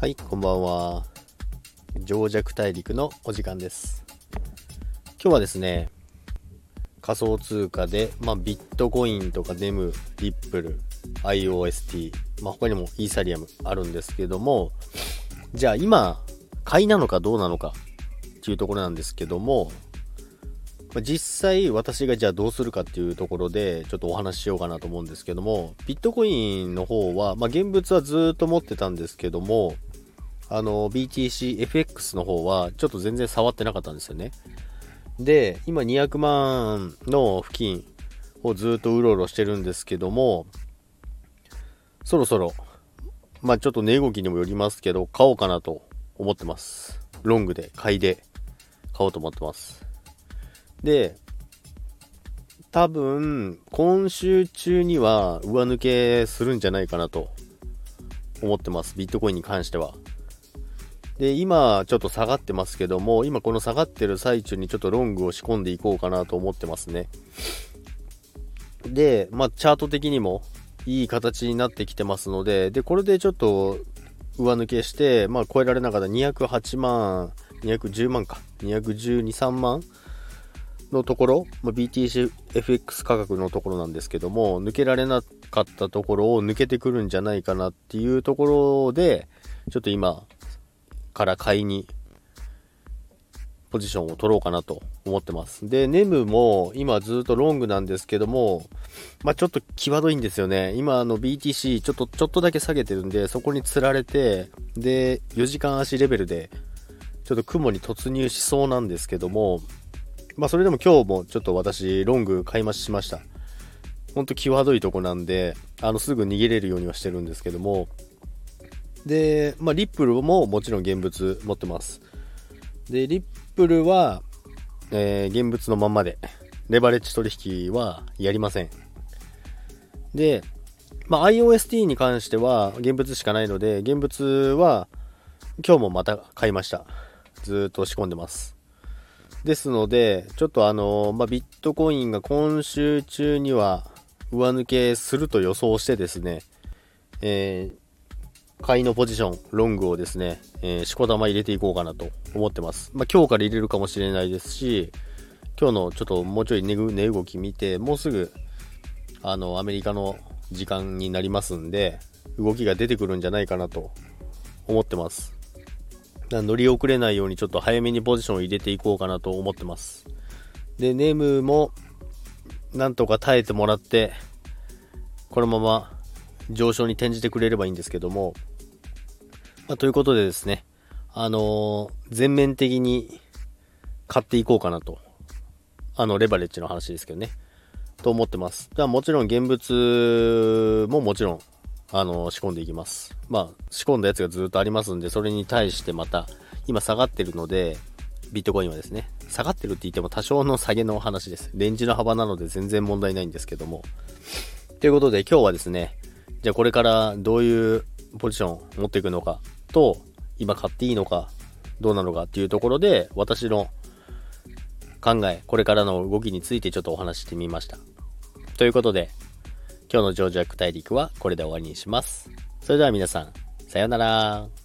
はい、こんばんは。情弱大陸のお時間です。今日はですね、仮想通貨で、まあ、ビットコインとかデム、リップル、IOST、まあ、他にもイーサリアムあるんですけども、じゃあ今、買いなのかどうなのかっていうところなんですけども、実際私がじゃあどうするかっていうところでちょっとお話ししようかなと思うんですけども、ビットコインの方は、まあ、現物はずっと持ってたんですけども、あの BTCFX の方はちょっと全然触ってなかったんですよね。で、今200万の付近をずっとうろうろしてるんですけども、そろそろ、まあちょっと値動きにもよりますけど、買おうかなと思ってます。ロングで、買いで買おうと思ってます。で、多分、今週中には上抜けするんじゃないかなと思ってます。ビットコインに関しては。で、今ちょっと下がってますけども、今この下がってる最中にちょっとロングを仕込んでいこうかなと思ってますね。で、まあチャート的にもいい形になってきてますので、で、これでちょっと上抜けして、まあ超えられなかった208万、210万か、212、3万のところ、まあ、BTCFX 価格のところなんですけども、抜けられなかったところを抜けてくるんじゃないかなっていうところで、ちょっと今から買いにポジションを取ろうかなと思ってます。で、ネムも今ずっとロングなんですけども、まあちょっと際どいんですよね。今あの BTC ちょっと、ちょっとだけ下げてるんで、そこに釣られて、で、4時間足レベルで、ちょっと雲に突入しそうなんですけども、まあそれでも今日もちょっと私ロング買い増ししました。ほんと際どいとこなんで、あのすぐ逃げれるようにはしてるんですけども、で、まあリップルももちろん現物持ってます。で、リップルは、えー現物のまんまで、レバレッジ取引はやりません。で、まあ IOST に関しては現物しかないので、現物は今日もまた買いました。ずっと仕込んでます。ですので、ちょっとあの、まあ、ビットコインが今週中には上抜けすると予想してですね、えー買いのポジション、ロングをですね、えー、しこ玉入れていこうかなと思ってます。まあ、今日から入れるかもしれないですし、今日のちょっともうちょい値動き見て、もうすぐ、あの、アメリカの時間になりますんで、動きが出てくるんじゃないかなと思ってます。乗り遅れないようにちょっと早めにポジションを入れていこうかなと思ってます。で、ネームも、なんとか耐えてもらって、このまま上昇に転じてくれればいいんですけども、まあ、ということでですね、あのー全面的に買っていこうかなと。あの、レバレッジの話ですけどね。と思ってます。だからもちろん現物ももちろん、あの仕込んでいきます。まあ、仕込んだやつがずっとありますんで、それに対してまた、今下がってるので、ビットコインはですね、下がってるって言っても多少の下げの話です。レンジの幅なので全然問題ないんですけども。ということで今日はですね、じゃあこれからどういうポジションを持っていくのかと、今買っていいのか、どうなのかっていうところで、私の考え、これからの動きについてちょっとお話ししてみました。ということで、今日のジョージアック大陸はこれで終わりにします。それでは皆さん、さようなら。